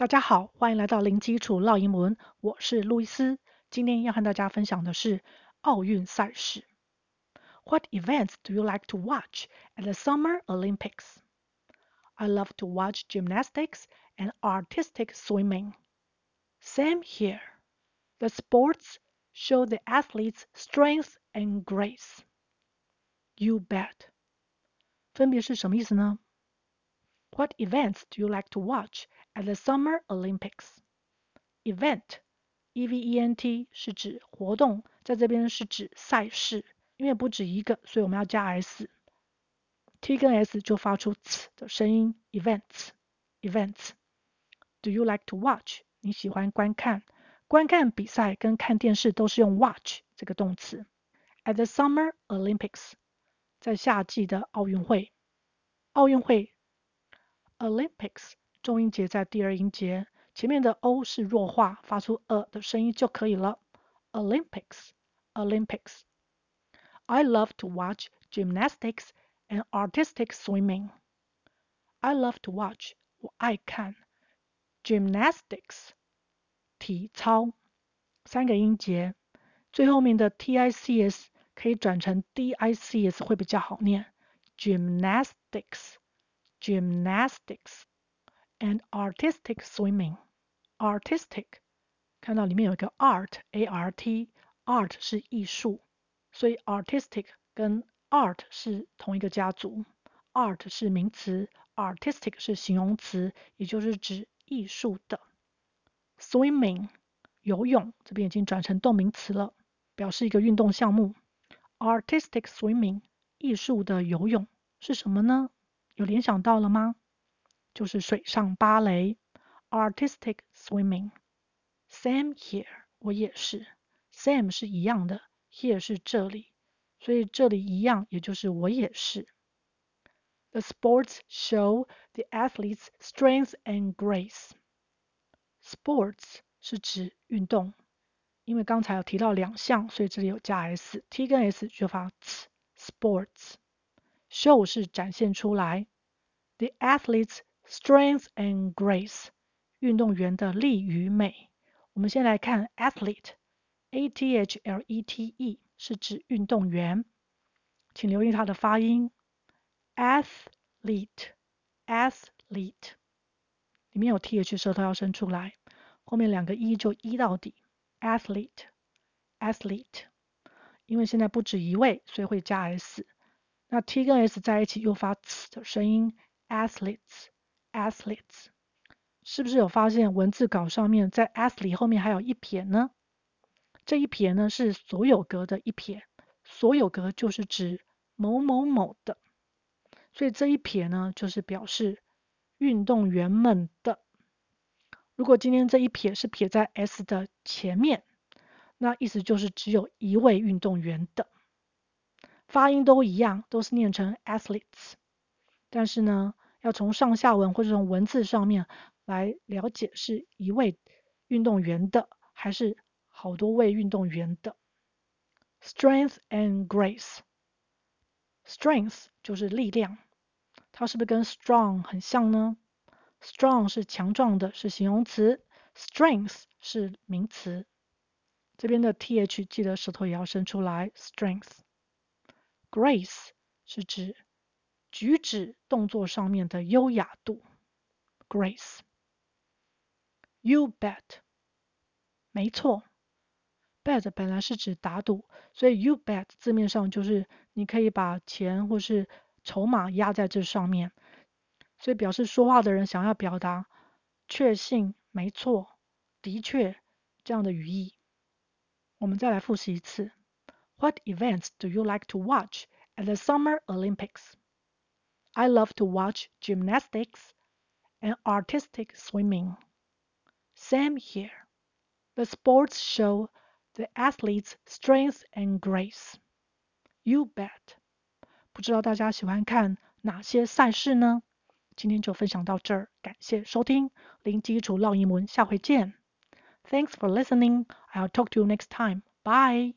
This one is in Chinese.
大家好，欢迎来到零基础绕英文，我是路易斯。今天要和大家分享的是奥运赛事。What events do you like to watch at the Summer Olympics? I love to watch gymnastics and artistic swimming. Same here. The sports show the athletes' strength and grace. You bet. 分别是什么意思呢 ？What events do you like to watch at the Summer Olympics? Event, E-V-E-N-T 是指活动，在这边是指赛事，因为不止一个，所以我们要加 s。T 跟 s 就发出 ts 的声音。Events, events. Do you like to watch? 你喜欢观看？观看比赛跟看电视都是用 watch 这个动词。At the Summer Olympics. 在夏季的奥运会，奥运会 Olympics 重音节在第二音节，前面的 o 是弱化，发出 a 的声音就可以了。Olympics, Olympics. I love to watch gymnastics and artistic swimming. I love to watch 我爱看 gymnastics 体操三个音节，最后面的 tics。可以转成 dics 会比较好念，gymnastics, Gymnastics and artistic swimming, artistic 看到里面有一个 art，A-R-T，art 是艺术，所以 artistic 跟 art 是同一个家族，art 是名词，artistic 是形容词，也就是指艺术的。swimming 游泳这边已经转成动名词了，表示一个运动项目。Artistic swimming，艺术的游泳是什么呢？有联想到了吗？就是水上芭蕾。Artistic swimming。Same here，我也是。Same 是一样的，here 是这里，所以这里一样，也就是我也是。The sports show the athletes' strength and grace. Sports 是指运动。因为刚才有提到两项，所以这里有加 s，t 跟 s 就发 ts。Sports，show 是展现出来，the athletes' strength and grace，运动员的力与美。我们先来看 athlete，a t h l e t e 是指运动员，请留意它的发音，athlete，athlete，里面有 th 舌头要伸出来，后面两个 e 就 e 到底。athlete athlete，因为现在不止一位，所以会加 s。那 t 跟 s 在一起又发 ts 的声音，athletes athletes，是不是有发现文字稿上面在 athlete 后面还有一撇呢？这一撇呢是所有格的一撇，所有格就是指某某某的，所以这一撇呢就是表示运动员们的。如果今天这一撇是撇在 s 的前面，那意思就是只有一位运动员的，发音都一样，都是念成 athletes。但是呢，要从上下文或者从文字上面来了解是一位运动员的，还是好多位运动员的。Strength and grace，strength 就是力量，它是不是跟 strong 很像呢？Strong 是强壮的，是形容词；strength 是名词。这边的 th 记得舌头也要伸出来。Strength。Grace 是指举止动作上面的优雅度。Grace。You bet。没错。Bet 本来是指打赌，所以 you bet 字面上就是你可以把钱或是筹码压在这上面。所以表示说话的人想要表达确信、没错、的确这样的语义。我们再来复习一次。What events do you like to watch at the Summer Olympics? I love to watch gymnastics and artistic swimming. Same here. The sports show the athletes' strength and grace. You bet. 不知道大家喜欢看哪些赛事呢？今天就分享到这儿，感谢收听零基础绕英文，下回见。Thanks for listening. I'll talk to you next time. Bye.